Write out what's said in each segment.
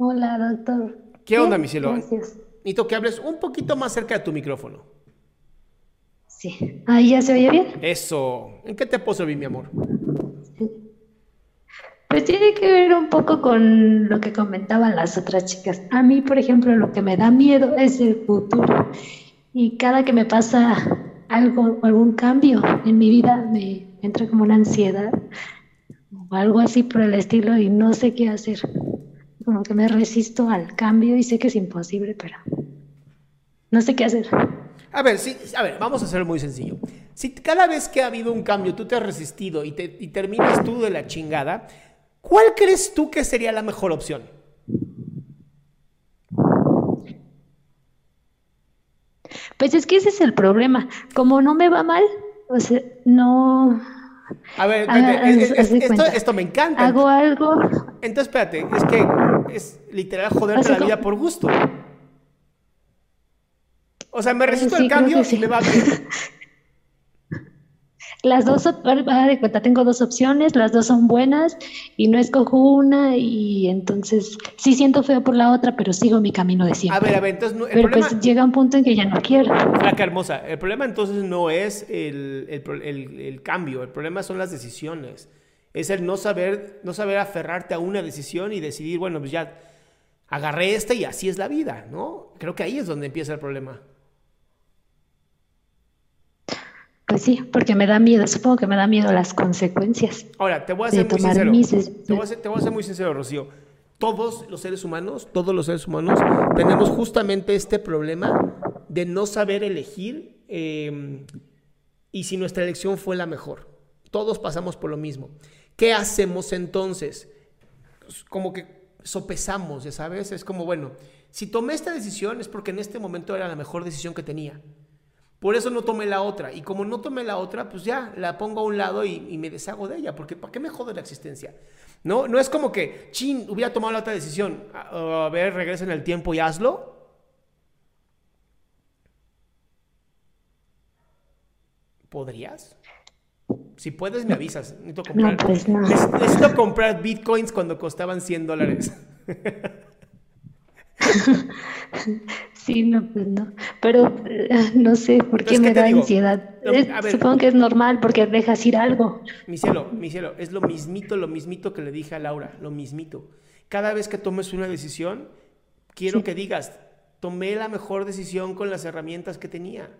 Hola, doctor. ¿Qué onda, mi cielo? Gracias. Necesito que hables un poquito más cerca de tu micrófono. Sí. Ahí ya se oye bien. Eso. ¿En qué te puedo servir, mi amor? Pues tiene que ver un poco con lo que comentaban las otras chicas. A mí, por ejemplo, lo que me da miedo es el futuro. Y cada que me pasa algo, algún cambio en mi vida, me entra como una ansiedad o algo así por el estilo y no sé qué hacer. Como que me resisto al cambio y sé que es imposible, pero no sé qué hacer. A ver, sí, a ver, vamos a hacerlo muy sencillo. Si cada vez que ha habido un cambio tú te has resistido y, te, y terminas tú de la chingada, ¿cuál crees tú que sería la mejor opción? Pues es que ese es el problema. Como no me va mal, o sea, no A ver, Haga- espérate, es- es- esto, me encanta. hago algo. Entonces, espérate, es que es literal joderte la vida por gusto. O sea, me resisto Sí, al cambio y sí. me va bien. Las dos, de cuenta, tengo dos opciones, las dos son buenas y no escojo una y entonces sí siento feo por la otra, pero sigo mi camino de A siempre. ver, a ver, entonces no- el pero problema... pues llega un punto en que ya no quiero. Flaca hermosa, el problema entonces no es el, el- el cambio, el problema son las decisiones. Es el no saber, no saber aferrarte a una decisión y decidir, bueno, pues ya agarré esta y así es la vida, ¿no? Creo que ahí es donde empieza el problema. Pues sí, porque me da miedo, supongo que me da miedo las consecuencias. Ahora, te voy a ser muy sincero. mis Te voy a ser, te voy a ser muy sincero, Rocío. Todos los seres humanos, todos los seres humanos, tenemos justamente este problema de no saber elegir eh, y si nuestra elección fue la mejor. Todos pasamos por lo mismo. ¿Qué hacemos entonces? Como que sopesamos, ya sabes, es como, bueno, si tomé esta decisión es porque en este momento era la mejor decisión que tenía. Por eso no tomé la otra. Y como no tomé la otra, pues ya la pongo a un lado y, y me deshago de ella. Porque ¿para qué me jode la existencia? No, no es como que, chin, hubiera tomado la otra decisión. A, a ver, regresa en el tiempo y hazlo. ¿Podrías? Si puedes, me avisas. Necesito comprar, No, pues no. Neces- necesito comprar bitcoins cuando costaban 100 dólares. Sí, no, pues no. Pero eh, no sé por qué Entonces, ¿qué me da digo? ansiedad. No, Es- a ver. supongo que es normal porque dejas ir algo. Mi cielo, mi cielo, es lo mismito, lo mismito que le dije a Laura, lo mismito. Cada vez que tomes una decisión, quiero Sí. que digas, tomé la mejor decisión con las herramientas que tenía.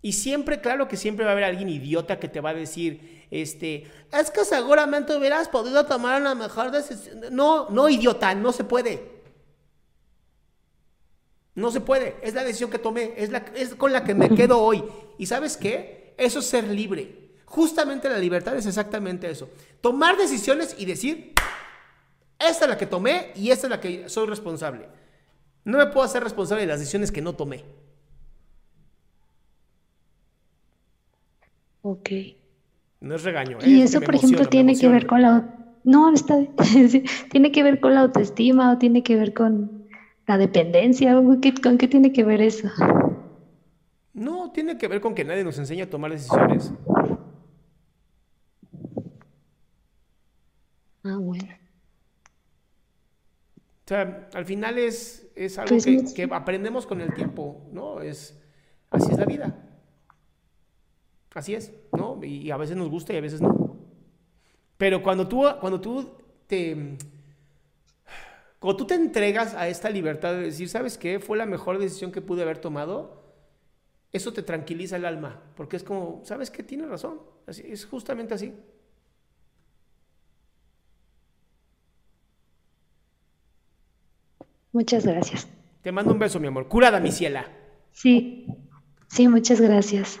Y siempre, claro que siempre va a haber alguien idiota que te va a decir, este, es que seguramente hubieras podido tomar una mejor decisión. No, no, idiota, no se puede. No se puede, es la decisión que tomé, es, la, es con la que me quedo hoy. ¿Y sabes qué? Eso es ser libre. Justamente la libertad es exactamente eso. Tomar decisiones y decir, esta es la que tomé y esta es la que soy responsable. No me puedo hacer responsable de las decisiones que no tomé. Ok. No es regaño. ¿eh? Y es eso, por ejemplo, emociona, tiene que ver con la... no, está tiene que ver con la autoestima o tiene que ver con la dependencia, ¿con qué tiene que ver eso? No, tiene que ver con que nadie nos enseña a tomar decisiones. Ah, bueno. O sea, al final es, es algo pues que, que, aprendemos con el tiempo, ¿no? Es, así es la vida. Así es, ¿no? Y a veces nos gusta y a veces no. Pero cuando tú, cuando tú te... Cuando tú te entregas a esta libertad de decir, ¿sabes qué? Fue la mejor decisión que pude haber tomado, eso te tranquiliza el alma, porque es como, ¿sabes qué? Tienes razón, así, es justamente así. Muchas gracias. Te mando un beso, mi amor. Curada, mi ciela. Sí, sí, muchas gracias.